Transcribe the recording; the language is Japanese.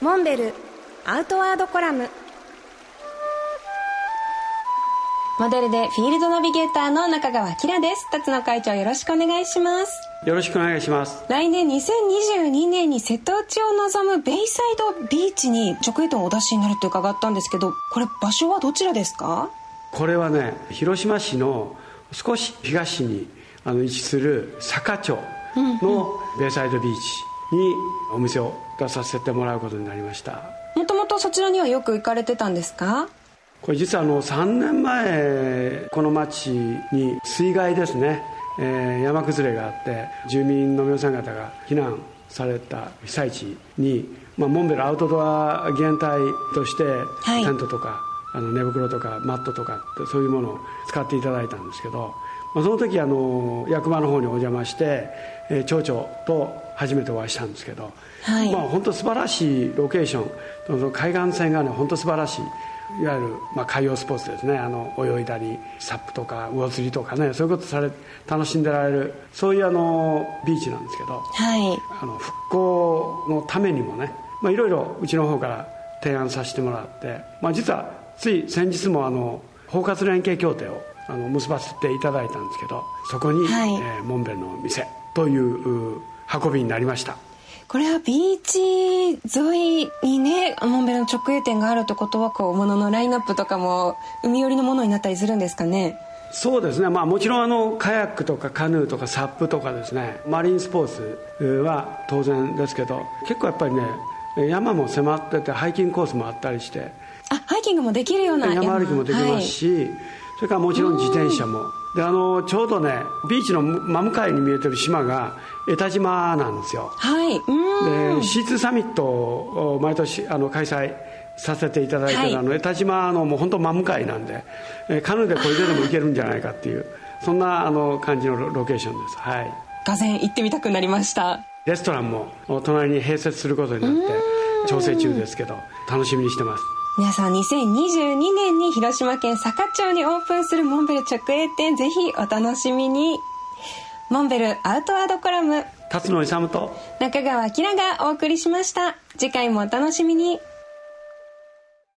モンベルアウトワードコラム。モデルでフィールドナビゲーターの中川明です。辰野会長よろしくお願いします。よろしくお願いします。来年2022年に瀬戸内を望むベイサイドビーチに直営店をお出しになると伺ったんですけどこれ場所はどちらですか？これはね広島市の少し東にあの位置する坂町のベイサイドビーチにお店を出させてもらうことになりました。もともとそちらにはよく行かれてたんですか？これ実はあの3年前この町に水害ですね、えー、山崩れがあって住民の皆さん方が避難された被災地に、まあ、モンベルアウトドア義援隊としてテントとか、はい、あの寝袋とかマットとかそういうものを使っていただいたんですけど、まあ、その時あの役場の方にお邪魔して、えー、町長と初めてお会いしたんですけど、はい、まあ、本当素晴らしいロケーション海岸線がね本当素晴らしいいわゆる、まあ、海洋スポーツですね。あの泳いだりサップとか魚釣りとかねそういうことされ楽しんでられるそういうあのビーチなんですけど、はい、あの復興のためにもね、まあ、いろいろうちの方から提案させてもらって、まあ、実はつい先日もあの包括連携協定をあの結ばせていただいたんですけどそこに、はい、えー、モンベルの店という運びになりました。これはビーチ沿いにねモンベルの直営店があるってことはこう物のラインナップとかも海寄りのものになったりするんですかね？そうですね、まあ、もちろんあのカヤックとかカヌーとかサップとかですね。マリンスポーツは当然ですけど結構やっぱりね山も迫っててハイキングコースもあったりして。あハイキングもできるような山歩きもできますし、はい、それからもちろん自転車も。であのちょうどねビーチの真向かいに見えてる島が江田島なんですよ。はい。で C2 サミットを毎年あの開催させていただいてる、はい、あの江田島のもう本当真向かいなんで、えー、カヌーでこれででも行けるんじゃないかっていうそんなあの感じのロケーションです。はい。がぜ行ってみたくなりました。レストランも隣に併設することになって調整中ですけど楽しみにしてます皆さん2022年に広島県坂町にオープンするモンベル直営店ぜひお楽しみに。モンベルアウトワードコラム。辰野勇と。中川明がお送りしました。次回もお楽しみに